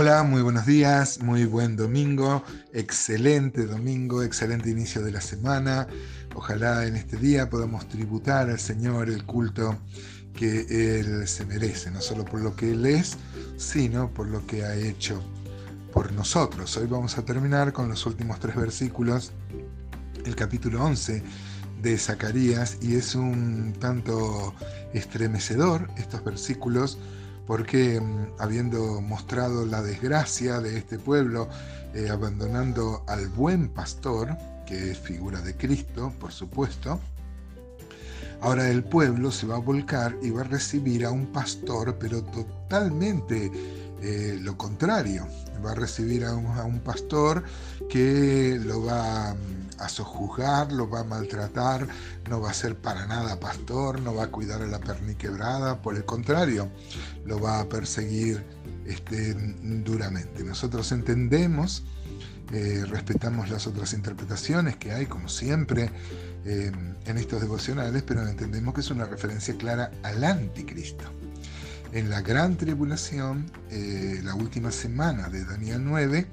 Hola, muy buenos días, muy buen domingo, excelente domingo, excelente inicio de la semana. Ojalá en este día podamos tributar al Señor el culto que Él se merece, no solo por lo que Él es, sino por lo que ha hecho por nosotros. Hoy vamos a terminar con los últimos tres versículos, el capítulo 11 de Zacarías, y es un tanto estremecedor estos versículos porque mm, habiendo mostrado la desgracia de este pueblo, eh, abandonando al buen pastor, que es figura de Cristo, por supuesto, ahora el pueblo se va a volcar y va a recibir a un pastor, pero totalmente eh, lo contrario. Va a recibir a un, pastor que lo va mm, a sojuzgar, lo va a maltratar, no va a ser para nada pastor, no va a cuidar a la perniquebrada, por el contrario, lo va a perseguir este, duramente. Nosotros entendemos, eh, respetamos las otras interpretaciones que hay, como siempre, eh, en estos devocionales, pero entendemos que es una referencia clara al anticristo en la gran tribulación, eh, la última semana de Daniel 9,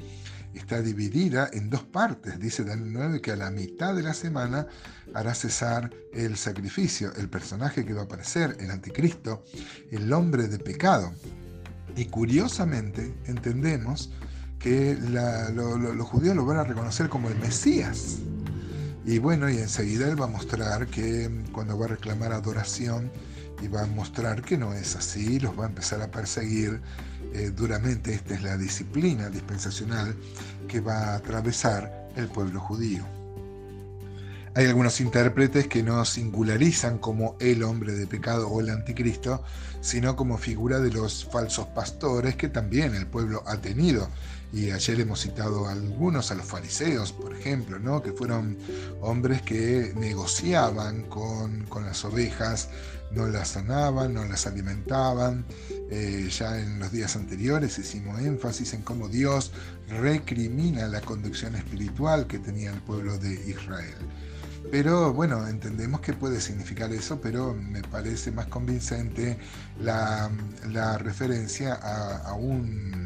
está dividida en dos partes. Dice Daniel 9 que a la mitad de la semana hará cesar el sacrificio, el personaje que va a aparecer, el anticristo, el hombre de pecado. Y curiosamente entendemos que los judíos lo van a reconocer como el Mesías. Y bueno, y enseguida él va a mostrar que cuando va a reclamar adoración, y va a mostrar que no es así, los va a empezar a perseguir eh, duramente. Esta es la disciplina dispensacional que va a atravesar el pueblo judío. Hay algunos intérpretes que no singularizan como el hombre de pecado o el anticristo, sino como figura de los falsos pastores que también el pueblo ha tenido. Y ayer hemos citado a algunos, a los fariseos, por ejemplo, ¿no? que fueron hombres que negociaban con, con las ovejas, no las sanaban, no las alimentaban. Eh, ya en los días anteriores hicimos énfasis en cómo Dios recrimina la conducción espiritual que tenía el pueblo de Israel. Pero bueno, entendemos que puede significar eso, pero me parece más convincente la, referencia a, un,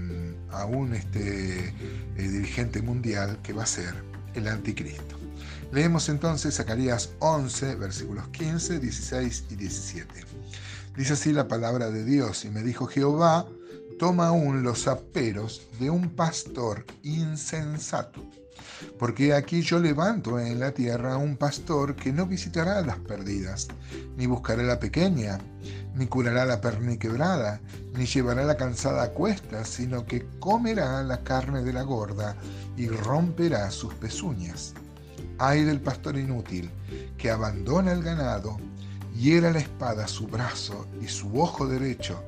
a un este, eh, dirigente mundial que va a ser el anticristo. Leemos entonces Zacarías 11, versículos 15, 16 y 17. Dice así la palabra de Dios, y me dijo Jehová, toma aún los aperos de un pastor insensato porque aquí yo levanto en la tierra un pastor que no visitará las perdidas, ni buscará la pequeña, ni curará la perniquebrada, ni llevará la cansada a cuestas, sino que comerá la carne de la gorda y romperá sus pezuñas. Ay del pastor inútil, que abandona el ganado, hiera la espada su brazo y su ojo derecho,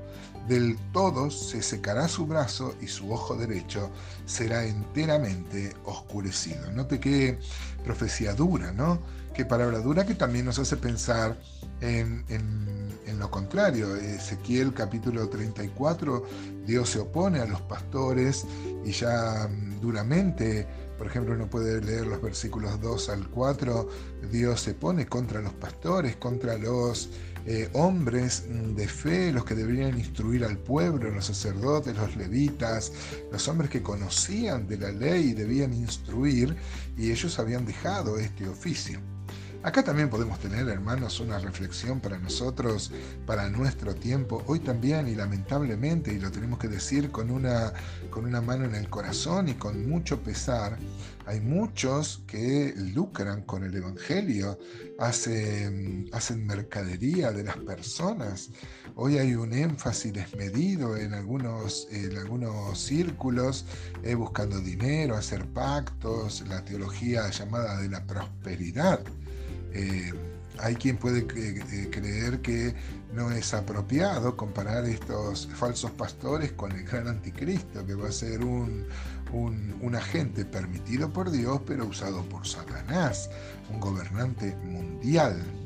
del todo se secará su brazo y su ojo derecho será enteramente oscurecido. Note qué profecía dura, ¿no? Qué palabra dura que también nos hace pensar en, en lo contrario. Ezequiel capítulo 34, Dios se opone a los pastores y ya duramente por ejemplo, uno puede leer los versículos 2 al 4, Dios se pone contra los pastores, contra los eh, hombres de fe, los que deberían instruir al pueblo, los sacerdotes, los levitas, los hombres que conocían de la ley y debían instruir, y ellos habían dejado este oficio. Acá también podemos tener, hermanos, una reflexión para nosotros, para nuestro tiempo, hoy también y lamentablemente, y lo tenemos que decir con una, con una mano en el corazón y con mucho pesar, hay muchos que lucran con el Evangelio, hacen, hacen mercadería de las personas. Hoy hay un énfasis desmedido en algunos, en algunos círculos, eh, buscando dinero, hacer pactos, la teología llamada de la prosperidad. Eh, hay quien puede eh, creer que no es apropiado comparar estos falsos pastores con el gran anticristo, que va a ser un, un, agente permitido por Dios, pero usado por Satanás, un gobernante mundial.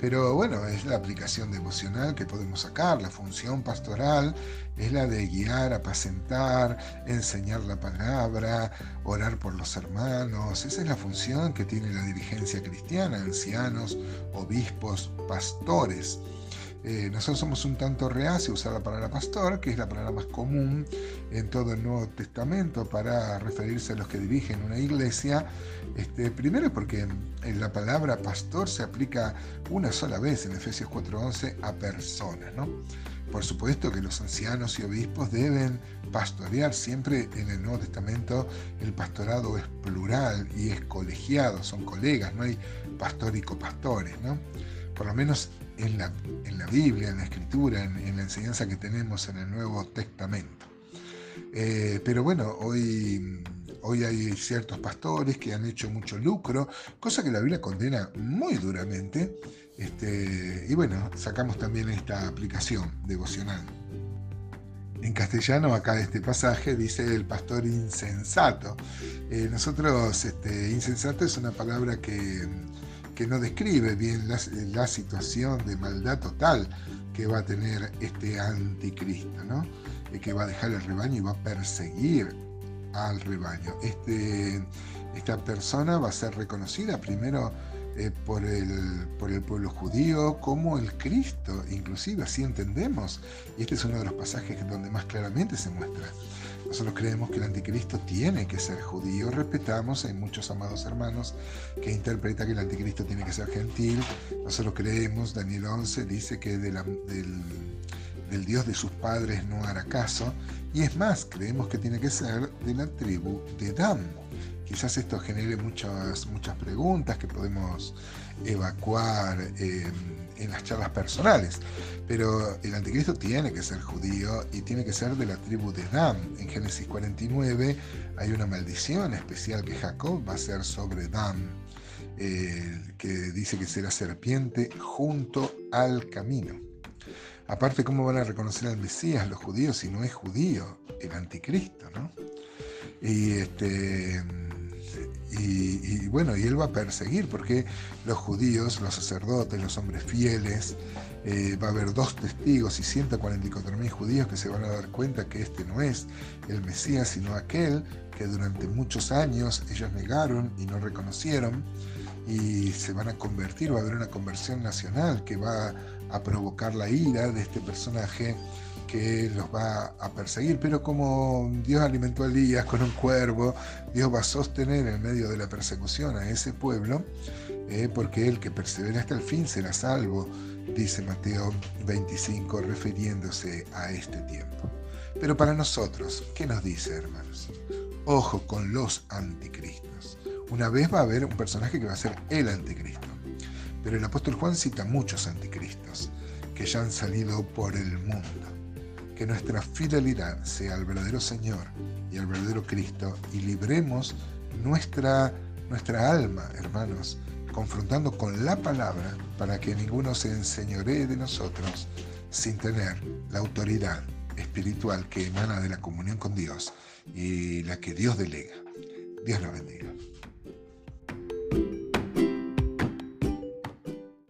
Pero bueno, es la aplicación devocional que podemos sacar. La función pastoral es la de guiar, apacentar, enseñar la palabra, orar por los hermanos. Esa es la función que tiene la dirigencia cristiana, ancianos, obispos, pastores. Eh, nosotros somos un tanto reacios a usar la palabra pastor, que es la palabra más común en todo el Nuevo Testamento para referirse a los que dirigen una iglesia. Este, primero porque la palabra pastor se aplica una sola vez en Efesios 4:11 a personas. ¿no? Por supuesto que los ancianos y obispos deben pastorear. Siempre en el Nuevo Testamento el pastorado es plural y es colegiado, son colegas, no hay pastor y. ¿no? Por lo menos en la, en la Biblia, en la Escritura, en, la enseñanza que tenemos en el Nuevo Testamento. Eh, pero bueno, hoy, hoy hay ciertos pastores que han hecho mucho lucro, cosa que la Biblia condena muy duramente. Este, y bueno, sacamos también esta aplicación devocional. En castellano, acá este pasaje dice el pastor insensato. Eh, nosotros, este, insensato es una palabra que que no describe bien la, situación de maldad total que va a tener este anticristo, ¿no? que va a dejar el rebaño y va a perseguir al rebaño. Este, esta persona va a ser reconocida primero eh, por, el, por el pueblo judío como el Cristo, inclusive así entendemos. Y este es uno de los pasajes donde más claramente se muestra. Nosotros creemos que el anticristo tiene que ser judío. Respetamos, hay muchos amados hermanos que interpretan que el anticristo tiene que ser gentil. Nosotros creemos, Daniel 11 dice que del, del Dios de sus padres no hará caso. Y es más, creemos que tiene que ser de la tribu de Dan. Quizás esto genere muchas, muchas preguntas que podemos evacuar. En las charlas personales. Pero el anticristo tiene que ser judío y tiene que ser de la tribu de Dan. En Génesis 49 hay una maldición especial que Jacob va a hacer sobre Dan, eh, que dice que será serpiente junto al camino. Aparte, ¿cómo van a reconocer al Mesías los judíos si no es judío el anticristo? ¿no? Y este y, bueno, y él va a perseguir porque los judíos, los sacerdotes, los hombres fieles, eh, va a haber dos testigos y 144 mil judíos que se van a dar cuenta que este no es el Mesías, sino aquel que durante muchos años ellos negaron y no reconocieron y se van a convertir, va a haber una conversión nacional que va a provocar la ira de este personaje que los va a perseguir, pero como Dios alimentó a Elías con un cuervo, Dios va a sostener en medio de la persecución a ese pueblo, eh, porque el que persevera hasta el fin será salvo, dice Mateo 25, refiriéndose a este tiempo. Pero para nosotros, ¿qué nos dice, hermanos? Ojo con los anticristos. Una vez va a haber un personaje que va a ser el anticristo. Pero el apóstol Juan cita muchos anticristos que ya han salido por el mundo que nuestra fidelidad sea al verdadero Señor y al verdadero Cristo y libremos nuestra, nuestra alma, hermanos, confrontando con la palabra para que ninguno se enseñoree de nosotros sin tener la autoridad espiritual que emana de la comunión con Dios y la que Dios delega. Dios nos bendiga.